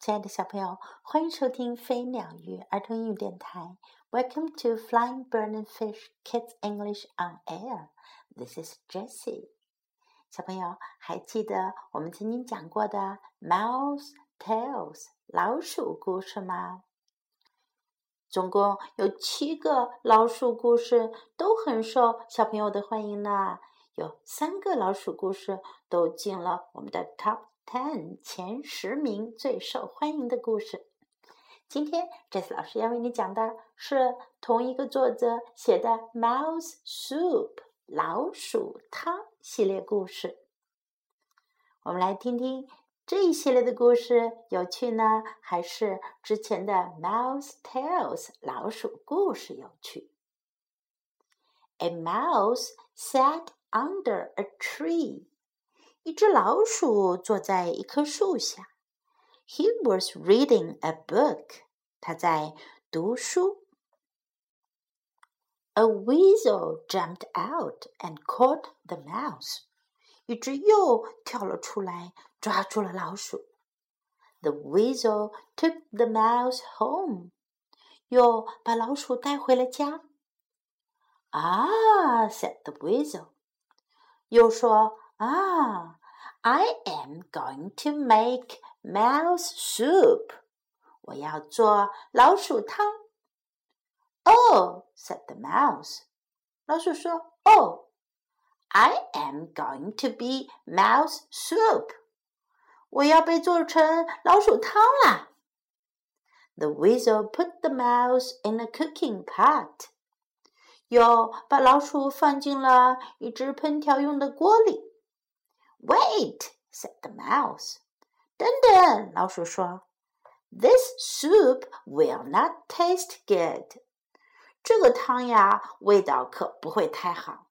亲爱的小朋友，欢迎收听飞鸟鱼儿童英语电台。Welcome to Flying Bird and Fish Kids English on Air. This is Jessie. 小朋友还记得我们曾经讲过的 Mouse Tales 老鼠故事吗？总共有七个老鼠故事，都很受小朋友的欢迎呢。有三个老鼠故事都进了我们的 Top。Ten 前十名最受欢迎的故事。今天 Jess 老师要为你讲的是同一个作者写的《Mouse Soup》老鼠汤系列故事。我们来听听这一系列的故事有趣呢，还是之前的《Mouse Tales》老鼠故事有趣？A mouse sat under a tree. 一只老鼠坐在一棵树下。He was reading a book. 他在读书。A weasel jumped out and caught the mouse. 一只鼬跳了出来，抓住了老鼠。The weasel took the mouse home. 鼬把老鼠带回了家。Ah, said the weasel. 鼬说 Ah, I am going to make mouse soup. 我要做老鼠汤。Oh, said the mouse. 老鼠说，Oh, I am going to be mouse soup. 我要被做成老鼠汤啦。The weasel put the mouse in a cooking pot. 鼬把老鼠放进了一只烹调用的锅里。Wait, said the mouse. 等等，老鼠说，This soup will not taste good. 这个汤呀，味道可不会太好。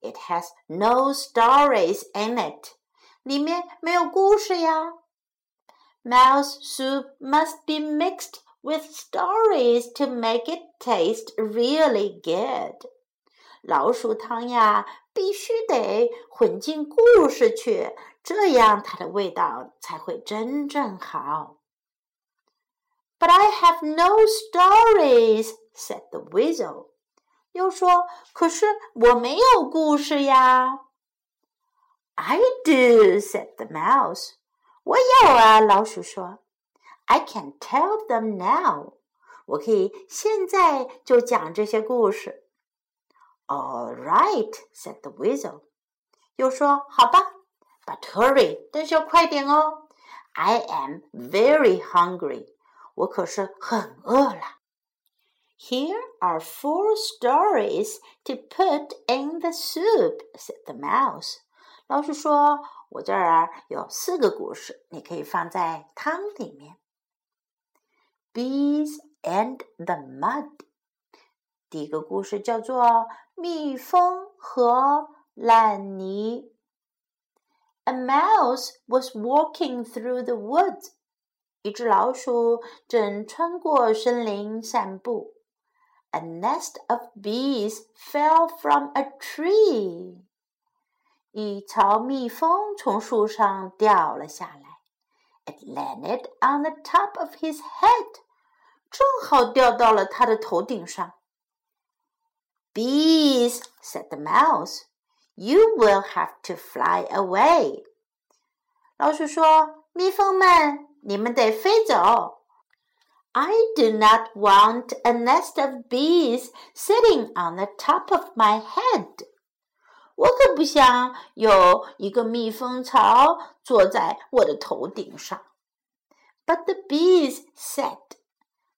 It has no stories in it. 里面没有故事呀。Mouse soup must be mixed with stories to make it taste really good. 老鼠汤呀，必须得混进故事去，这样它的味道才会真正好。But I have no stories," said the weasel. 又说：“可是我没有故事呀。” I do," said the mouse. 我有啊，老鼠说。I can tell them now. 我可以现在就讲这些故事。All right," said the weasel. 鼬说：“好吧，But hurry，但是要快点哦。I am very hungry. Here are four stories to put in the soup," said the mouse. 老鼠说：“我这儿有四个故事，你可以放在汤里面。” Bees and the mud. 第一个故事叫做《蜜蜂和烂泥》。A mouse was walking through the woods。一只老鼠正穿过森林散步。A nest of bees fell from a tree。一巢蜜蜂从树上掉了下来。It landed on the top of his head。正好掉到了他的头顶上。 Bees, said the mouse, you will have to fly away. 老鼠说：“蜜蜂们，你们得飞走。” I do not want a nest of bees sitting on the top of my head. 我可不想有一个蜜蜂巢坐在我的头顶上。But the bees said，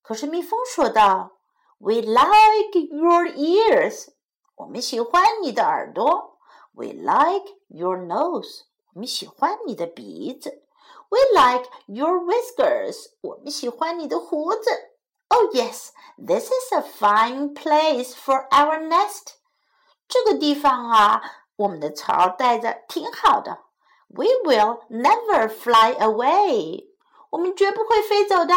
可是蜜蜂说道。 we like your ears. 我们喜欢你的耳朵。We like your nose. 我们喜欢你的鼻子。We like your whiskers. 我们喜欢你的胡子。Oh yes, this is a fine place for our nest. 这个地方啊，我们的巢待着挺好的。We will never fly away. 我们绝不会飞走的。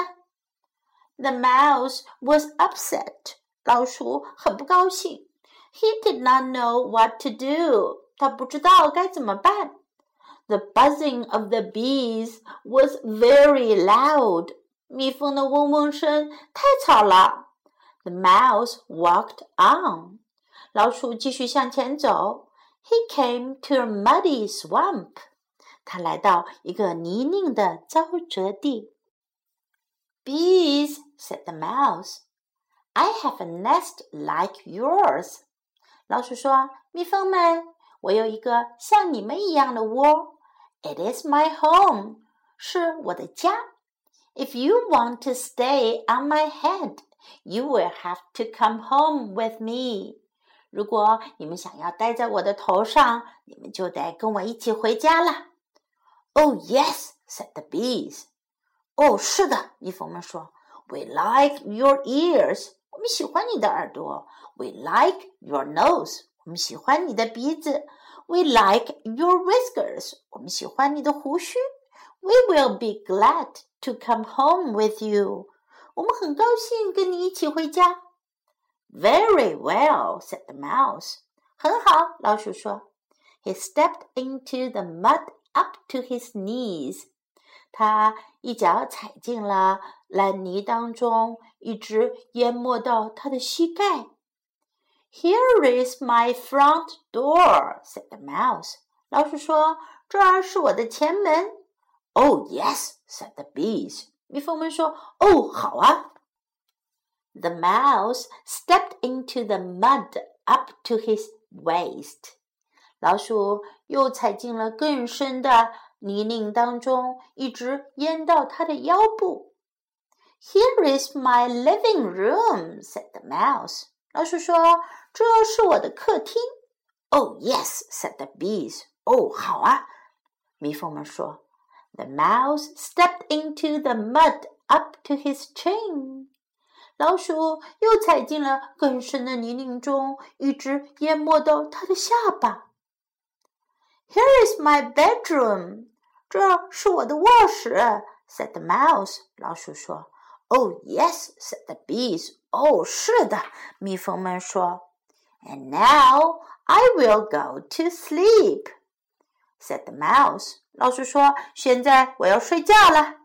the mouse was upset. 老鼠很不高兴。He did not know what to do. 他不知道该怎么办。 The buzzing of the bees was very loud. 蜜蜂的嗡嗡声太吵了。The mouse walked on. 老鼠继续向前走。He came to a muddy swamp. 他来到一个泥泞的沼泽地。 Bees, said the mouse, I have a nest like yours. 老鼠说：“蜜蜂们，我有一个像你们一样的窝。It is my home，是我的家。If you want to stay on my head, you will have to come home with me。如果你们想要待在我的头上，你们就得跟我一起回家了。” Oh yes, said the bees. 哦，是的，蜜蜂们说，We like your ears，我们喜欢你的耳朵。We like your nose，我们喜欢你的鼻子。We like your whiskers，我们喜欢你的胡须。We will be glad to come home with you，我们很高兴跟你一起回家。Very well, said the mouse。很好，老鼠说。He stepped into the mud up to his knees。 他一脚踩进了烂泥当中，一直淹没到他的膝盖。Here is my front door," said the mouse. 老鼠说：“这儿是我的前门。” Oh yes," said the bees. 蜜蜂们说：“哦，好啊。” The mouse stepped into the mud up to his waist. 老鼠又踩进了更深的 泥泞当中，一直淹到他的腰部。Here is my living room," said the mouse. 老鼠说：“这是我的客厅。” Oh yes," said the bees. 哦，好啊，蜜蜂们说。The mouse stepped into the mud up to his chin. 老鼠又踩进了更深的泥泞中，一直淹没到他的下巴。here is my bedroom. 这是我的卧室，said the mouse. 老鼠说。Oh yes, said the bees. 哦，是的，蜜蜂们说。And now I will go to sleep, said the mouse. 老鼠说：“现在我要睡觉了。”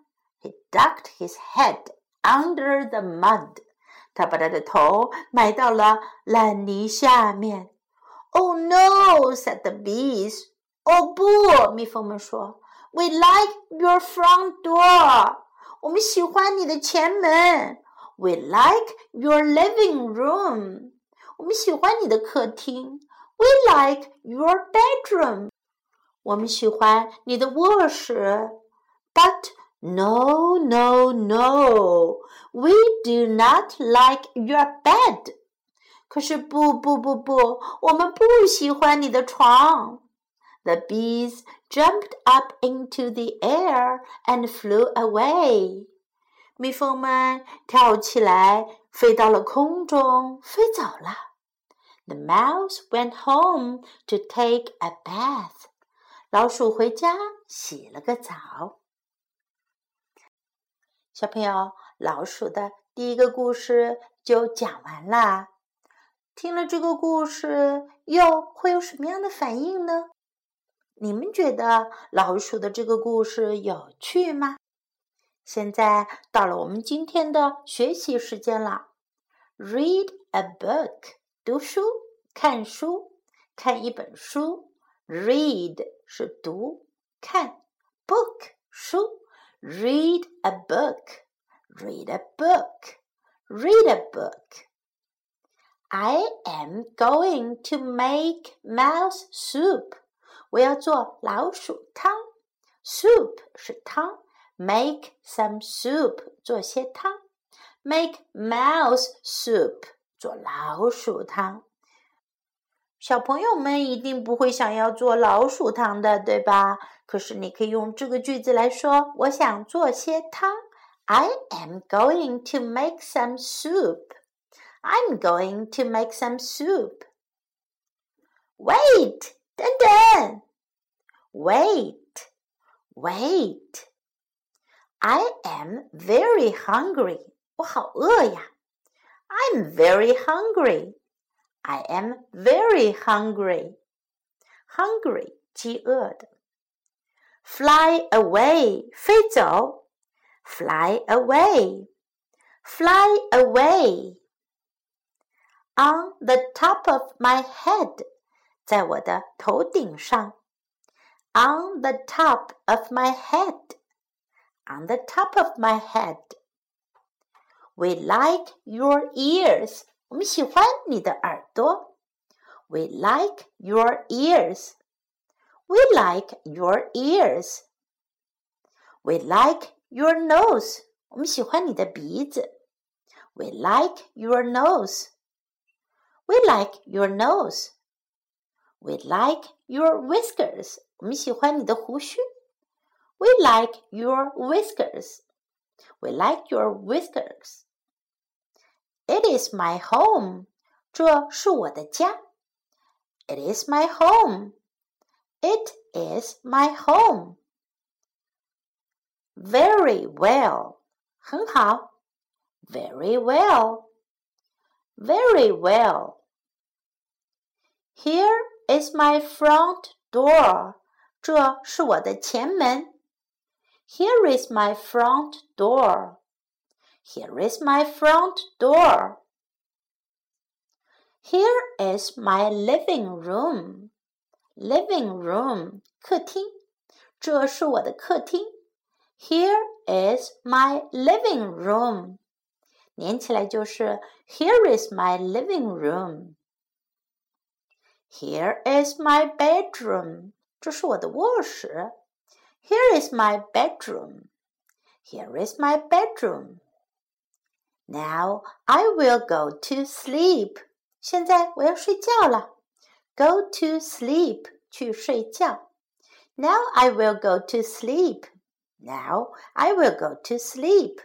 He ducked his head under the mud. 他把他的头埋到了烂泥下面。Oh no, said the bees. 哦不，蜜蜂们说 ，We like your front door。我们喜欢你的前门。We like your living room。我们喜欢你的客厅。We like your bedroom。我们喜欢你的卧室。But no, no, no. We do not like your bed。可是不不不不，我们不喜欢你的床。 the bees jumped up into the air and flew away. 蜜蜂们跳起来，飞到了空中，飞走了。The mouse went home to take a bath. 老鼠回家洗了个澡。小朋友，老鼠的第一个故事就讲完啦。听了这个故事，又会有什么样的反应呢？ 你们觉得老鼠的这个故事有趣吗？现在到了我们今天的学习时间了。Read a book，读书、看书、看一本书。Read 是读、看，book 书。Read a book，read a book，read a book。I am going to make mouse soup. 我要做老鼠汤，soup 是汤，make some soup 做些汤，make mouse soup 做老鼠汤。小朋友们一定不会想要做老鼠汤的，对吧？可是你可以用这个句子来说：我想做些汤。I am going to make some soup. I'm going to make some soup. Wait. 等等，wait, wait. I am very hungry. 我好饿呀。I'm very hungry. I am very hungry. Hungry，饥饿的。 Fly away，飞走。Fly away，fly away。On the top of my head， 在我的头顶上。On the top of my head，on the top of my head。We like your ears，我们喜欢你的耳朵。We like your ears。we like your ears. We like your nose. 我们喜欢你的鼻子。We like your nose. We like your nose. We like your whiskers. 我们喜欢你的胡须。We like your whiskers. We like your whiskers. It is my home. 这是我的家。It is my home. It is my home. Very well. 很好. Very well. Very well. Here is my front door. 这是我的前门。Here is my front door. Here is my front door. Here is my living room living room 客厅，这是我的客厅。Here is my living room，连起来就是 Here is my living room。 Here is my bedroom，这是我的卧室。Here is my bedroom。Here is my bedroom。Now I will go to sleep。现在我要睡觉了。Go to sleep，去睡觉。Now I will go to sleep. Now I will go to sleep.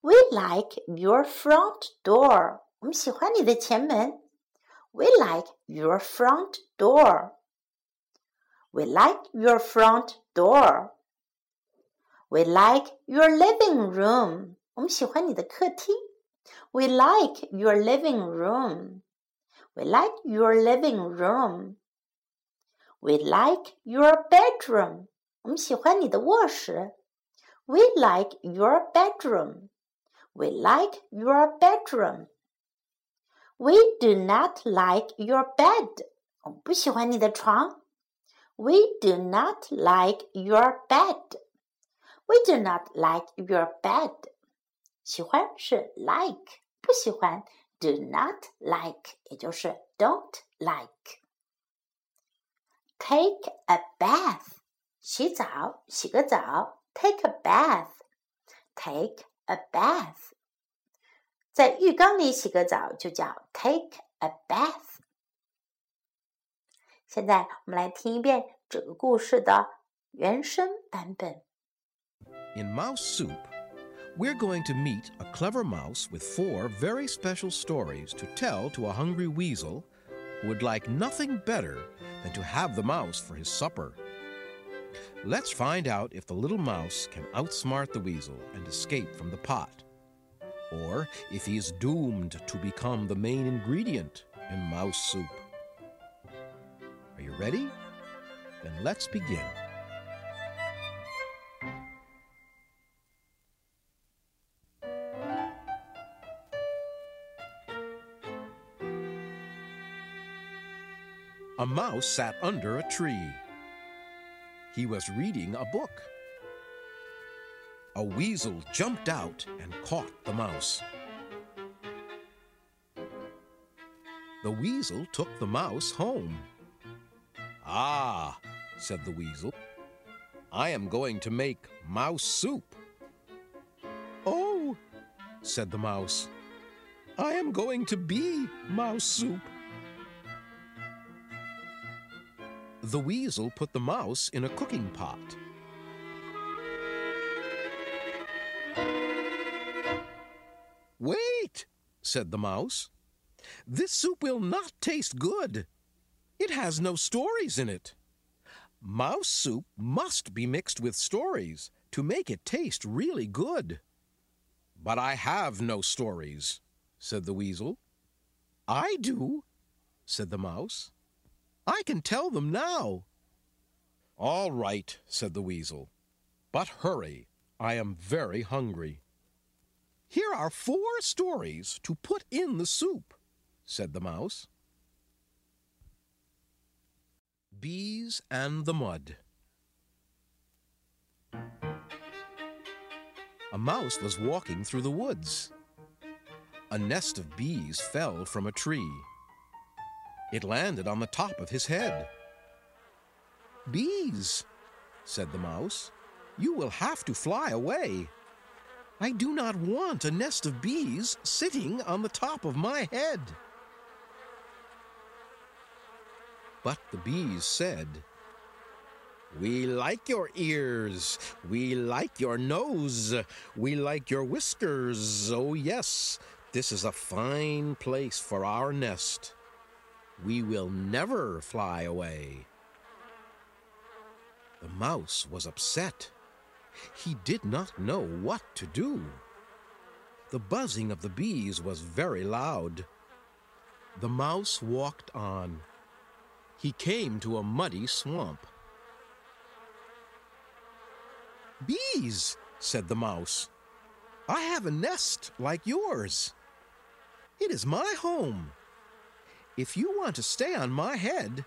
We like your front door. 我们喜欢你的前门。 We like your front door. We like your front door. We like your living room. 我们喜欢你的客厅。We like your living room. We like your living room. We like your bedroom. 我们喜欢你的卧室。We like your bedroom. We like your bedroom. We do not like your bed. 我们不喜欢你的床。We do not like your bed. We do not like your bed. 喜欢是 like，不喜欢 do not like，也就是 don't like。Take a bath，洗澡，洗个澡。Take a bath，take a bath。 在浴缸里洗个澡就叫 take a bath。现在我们来听一遍这个故事的原声版本。In Mouse Soup. We're going to meet a clever mouse with four very special stories to tell to a hungry weasel who would like nothing better than to have the mouse for his supper. Let's find out if the little mouse can outsmart the weasel and escape from the pot, or if he is doomed to become the main ingredient in mouse soup. Are you ready? Then let's begin. A mouse sat under a tree. He was reading a book. A weasel jumped out and caught the mouse. The weasel took the mouse home. Ah, said the weasel, I am going to make mouse soup. Oh, said the mouse, I am going to be mouse soup. The weasel put the mouse in a cooking pot. Wait, said the mouse. This soup will not taste good. It has no stories in it. Mouse soup must be mixed with stories to make it taste really good. But I have no stories, said the weasel. I do, said the mouse. I can tell them now. All right, said the weasel. But hurry, I am very hungry. Here are four stories to put in the soup, said the mouse. Bees and the Mud. A mouse was walking through the woods. A nest of bees fell from a tree. It landed on the top of his head. Bees, said the mouse, you will have to fly away. I do not want a nest of bees sitting on the top of my head. But the bees said, We like your ears, we like your nose, we like your whiskers. Oh, yes, this is a fine place for our nest. We will never fly away. The mouse was upset. He did not know what to do. The buzzing of the bees was very loud. The mouse walked on. He came to a muddy swamp. Bees, said the mouse. I have a nest like yours. It is my home. If you want to stay on my head,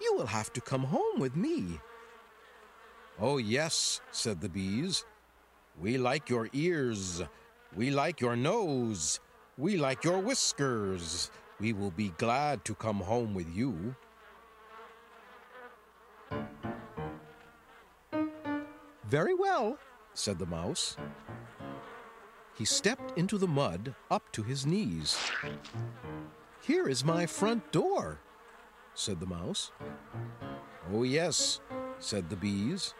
you will have to come home with me. Oh, yes, said the bees. We like your ears. We like your nose. We like your whiskers. We will be glad to come home with you. Very well, said the mouse. He stepped into the mud up to his knees. Here is my front door, said the mouse. Oh, yes, said the bees.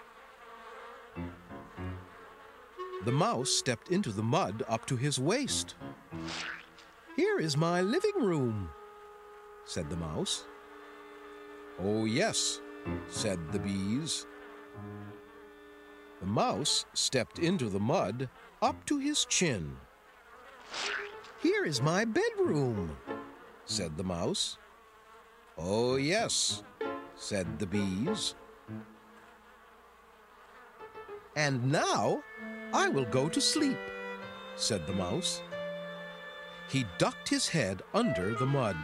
The mouse stepped into the mud up to his waist. Here is my living room, said the mouse. Oh, yes, said the bees. The mouse stepped into the mud up to his chin. Here is my bedroom, said the mouse. Oh, yes, said the bees. And now I will go to sleep, said the mouse. He ducked his head under the mud.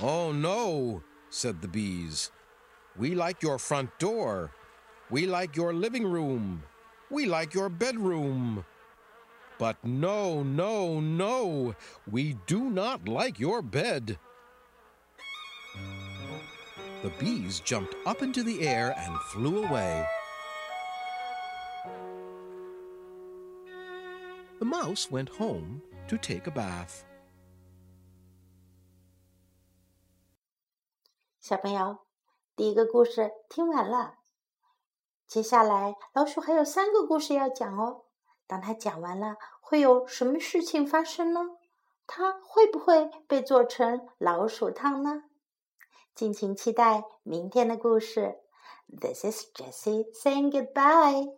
Oh, no, said the bees. We like your front door. We like your living room. We like your bedroom. But no, no, no, we do not like your bed. The bees jumped up into the air and flew away. mouse went home to take a bath. 小朋友，第一个故事听完了，接下来老鼠还有三个故事要讲哦。当他讲完了，会有什么事情发生呢？他会不会被做成老鼠汤呢？敬请期待明天的故事。This is Jessie saying goodbye.